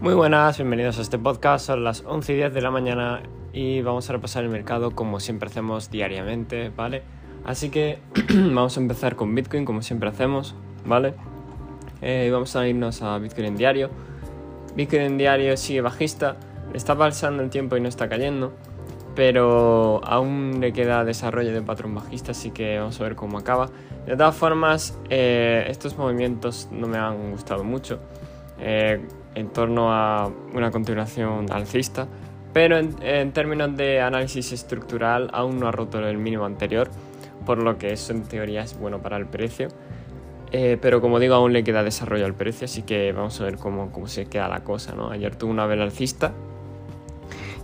Muy buenas, bienvenidos a este podcast. Son las 11 y 10 de la mañana y vamos a repasar el mercado como siempre hacemos diariamente, ¿vale? Así que vamos a empezar con Bitcoin como siempre hacemos, ¿vale? Eh, vamos a irnos a Bitcoin en diario. Bitcoin en diario sigue bajista, está pasando el tiempo y no está cayendo, pero aún le queda desarrollo de patrón bajista, así que vamos a ver cómo acaba. De todas formas, eh, estos movimientos no me han gustado mucho. Eh, en torno a una continuación alcista, pero en, términos de análisis estructural aún no ha roto el mínimo anterior, por lo que eso en teoría es bueno para el precio. Eh, pero como digo, aún le queda desarrollo al precio, así que vamos a ver cómo, cómo se queda la cosa. Ayer tuvo una vela alcista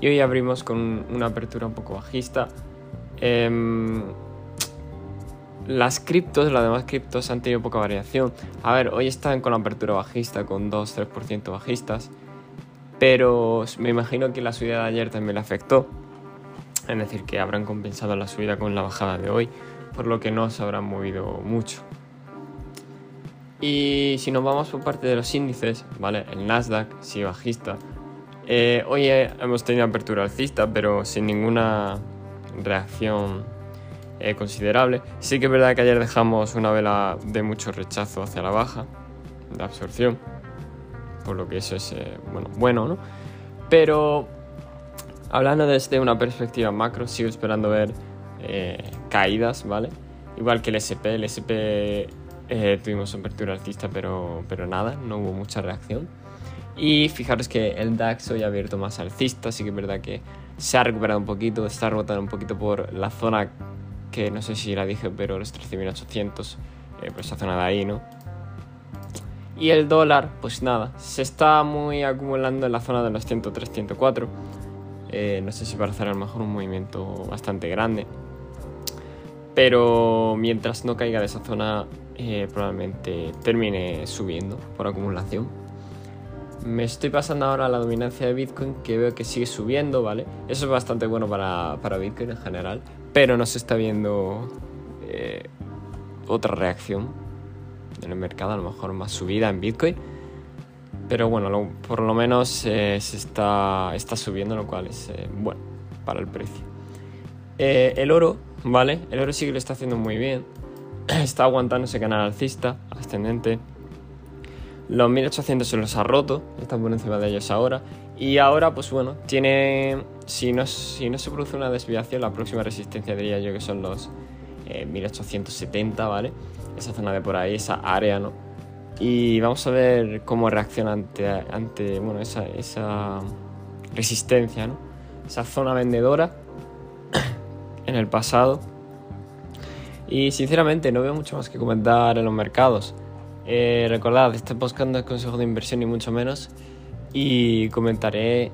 y hoy abrimos con una apertura un poco bajista. Em, las criptos, las demás criptos han tenido poca variación. A ver, hoy están con apertura bajista, con 2-3% bajistas. Pero me imagino que la subida de ayer también le afectó. Es decir, que habrán compensado la subida con la bajada de hoy, por lo que no se habrán movido mucho. Y si nos vamos por parte de los índices, ¿vale? El Nasdaq sí bajista. Eh, hoy hemos tenido apertura alcista, pero sin ninguna reacción eh, considerable. Sí que es verdad que ayer dejamos una vela de mucho rechazo hacia la baja, de absorción, por lo que eso es eh, bueno, bueno, ¿no? Pero hablando desde una perspectiva macro, sigo esperando ver eh, caídas, ¿vale? Igual que el SP, el SP tuvimos apertura alcista, pero, pero nada, no hubo mucha reacción. Y fijaros que el DAX hoy ha abierto más alcista, así que es verdad que se ha recuperado un poquito, está rebotando un poquito por la zona que no sé si la dije, pero los 13.800, eh, pues esa zona de ahí, ¿no? Y el dólar, pues nada, se está muy acumulando en la zona de los 103, 104. Eh, no sé si para hacer a lo mejor un movimiento bastante grande. Pero mientras no caiga de esa zona, eh, probablemente termine subiendo por acumulación. Me estoy pasando ahora a la dominancia de Bitcoin, que veo que sigue subiendo, ¿vale? Eso es bastante bueno para, para Bitcoin en general pero no se está viendo eh, otra reacción en el mercado, a lo mejor más subida en Bitcoin. Pero bueno, por lo menos eh, se está, está subiendo, lo cual es eh, bueno para el precio. el oro, ¿vale? El oro sí que lo está haciendo muy bien. Está aguantando ese canal alcista, ascendente. Los 1800 se los ha roto, están por encima de ellos ahora. Y ahora, pues bueno, tiene. Si no, si no se produce una desviación, la próxima resistencia diría yo que son los 1870, eh, ¿vale? Esa zona de por ahí, esa área, ¿no? Y vamos a ver cómo reacciona ante, ante bueno, esa, esa resistencia, ¿no? Esa zona vendedora en el pasado. Y sinceramente no veo mucho más que comentar en los mercados. Eh, recordad, este podcast no es consejo de inversión ni mucho menos y comentaré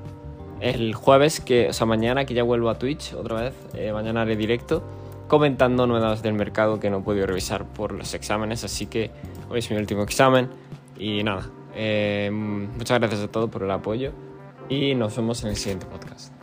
el jueves, que, o sea, mañana que ya vuelvo a Twitch otra vez, eh, mañana haré directo comentando nuevas del mercado que no he podido revisar por los exámenes, así que hoy es mi último examen y nada, eh, muchas gracias a todos por el apoyo y nos vemos en el siguiente podcast.